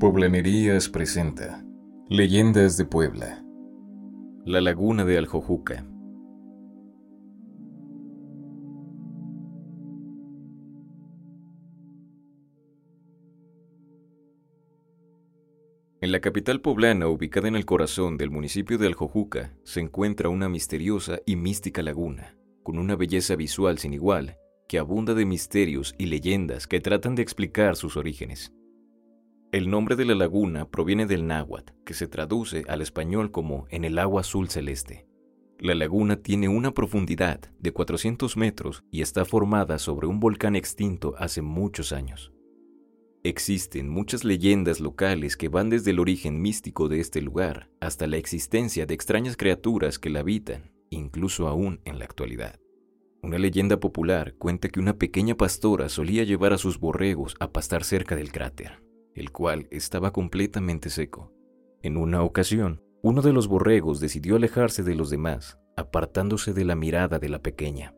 Poblanerías presenta Leyendas de Puebla. La Laguna de Aljojuca. En la capital poblana, ubicada en el corazón del municipio de Aljojuca, se encuentra una misteriosa y mística laguna, con una belleza visual sin igual, que abunda de misterios y leyendas que tratan de explicar sus orígenes. El nombre de la laguna proviene del náhuatl, que se traduce al español como en el agua azul celeste. La laguna tiene una profundidad de 400 metros y está formada sobre un volcán extinto hace muchos años. Existen muchas leyendas locales que van desde el origen místico de este lugar hasta la existencia de extrañas criaturas que la habitan, incluso aún en la actualidad. Una leyenda popular cuenta que una pequeña pastora solía llevar a sus borregos a pastar cerca del cráter, el cual estaba completamente seco. En una ocasión, uno de los borregos decidió alejarse de los demás, apartándose de la mirada de la pequeña.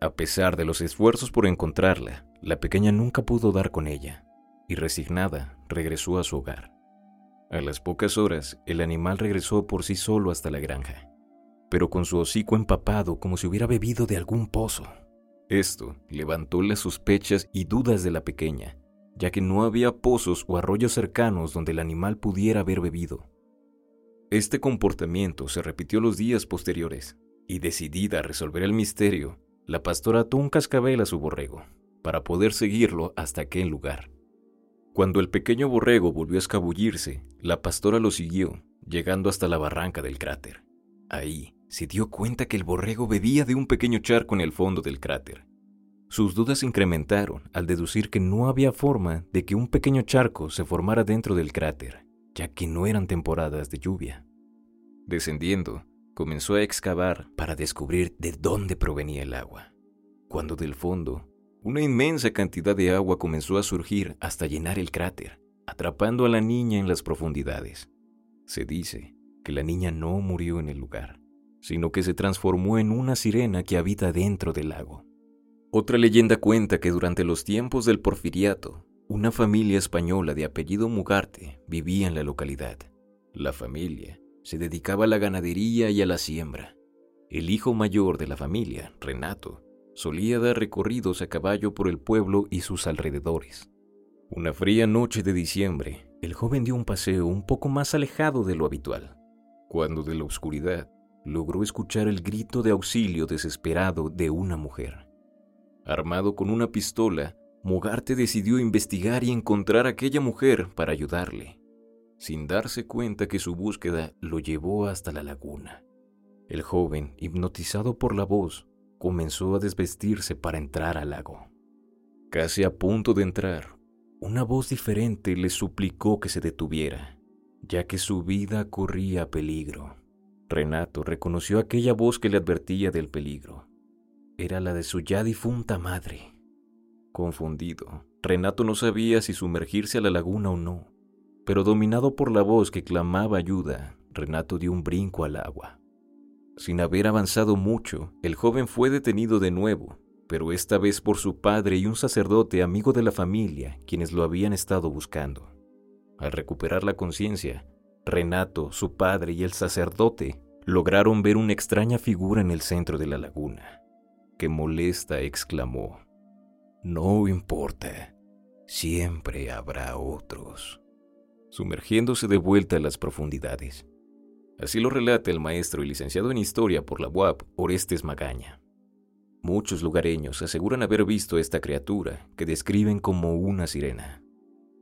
A pesar de los esfuerzos por encontrarla, la pequeña nunca pudo dar con ella, y resignada regresó a su hogar. A las pocas horas, el animal regresó por sí solo hasta la granja, pero con su hocico empapado como si hubiera bebido de algún pozo. Esto levantó las sospechas y dudas de la pequeña, ya que no había pozos o arroyos cercanos donde el animal pudiera haber bebido. Este comportamiento se repitió los días posteriores, y decidida a resolver el misterio, la pastora ató un cascabel a su borrego, para poder seguirlo hasta aquel lugar. Cuando el pequeño borrego volvió a escabullirse, la pastora lo siguió, llegando hasta la barranca del cráter. Ahí se dio cuenta que el borrego bebía de un pequeño charco en el fondo del cráter, sus dudas incrementaron al deducir que no había forma de que un pequeño charco se formara dentro del cráter, ya que no eran temporadas de lluvia. Descendiendo, comenzó a excavar para descubrir de dónde provenía el agua, cuando del fondo, una inmensa cantidad de agua comenzó a surgir hasta llenar el cráter, atrapando a la niña en las profundidades. Se dice que la niña no murió en el lugar, sino que se transformó en una sirena que habita dentro del lago. Otra leyenda cuenta que durante los tiempos del porfiriato, una familia española de apellido Mugarte vivía en la localidad. La familia se dedicaba a la ganadería y a la siembra. El hijo mayor de la familia, Renato, solía dar recorridos a caballo por el pueblo y sus alrededores. Una fría noche de diciembre, el joven dio un paseo un poco más alejado de lo habitual, cuando de la oscuridad logró escuchar el grito de auxilio desesperado de una mujer. Armado con una pistola, Mogarte decidió investigar y encontrar a aquella mujer para ayudarle, sin darse cuenta que su búsqueda lo llevó hasta la laguna. El joven, hipnotizado por la voz, comenzó a desvestirse para entrar al lago. Casi a punto de entrar, una voz diferente le suplicó que se detuviera, ya que su vida corría peligro. Renato reconoció aquella voz que le advertía del peligro era la de su ya difunta madre. Confundido, Renato no sabía si sumergirse a la laguna o no, pero dominado por la voz que clamaba ayuda, Renato dio un brinco al agua. Sin haber avanzado mucho, el joven fue detenido de nuevo, pero esta vez por su padre y un sacerdote amigo de la familia, quienes lo habían estado buscando. Al recuperar la conciencia, Renato, su padre y el sacerdote lograron ver una extraña figura en el centro de la laguna molesta exclamó, No importa, siempre habrá otros, sumergiéndose de vuelta a las profundidades. Así lo relata el maestro y licenciado en Historia por la UAP, Orestes Magaña. Muchos lugareños aseguran haber visto esta criatura que describen como una sirena.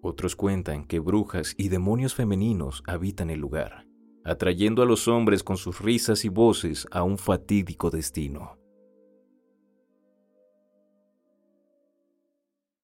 Otros cuentan que brujas y demonios femeninos habitan el lugar, atrayendo a los hombres con sus risas y voces a un fatídico destino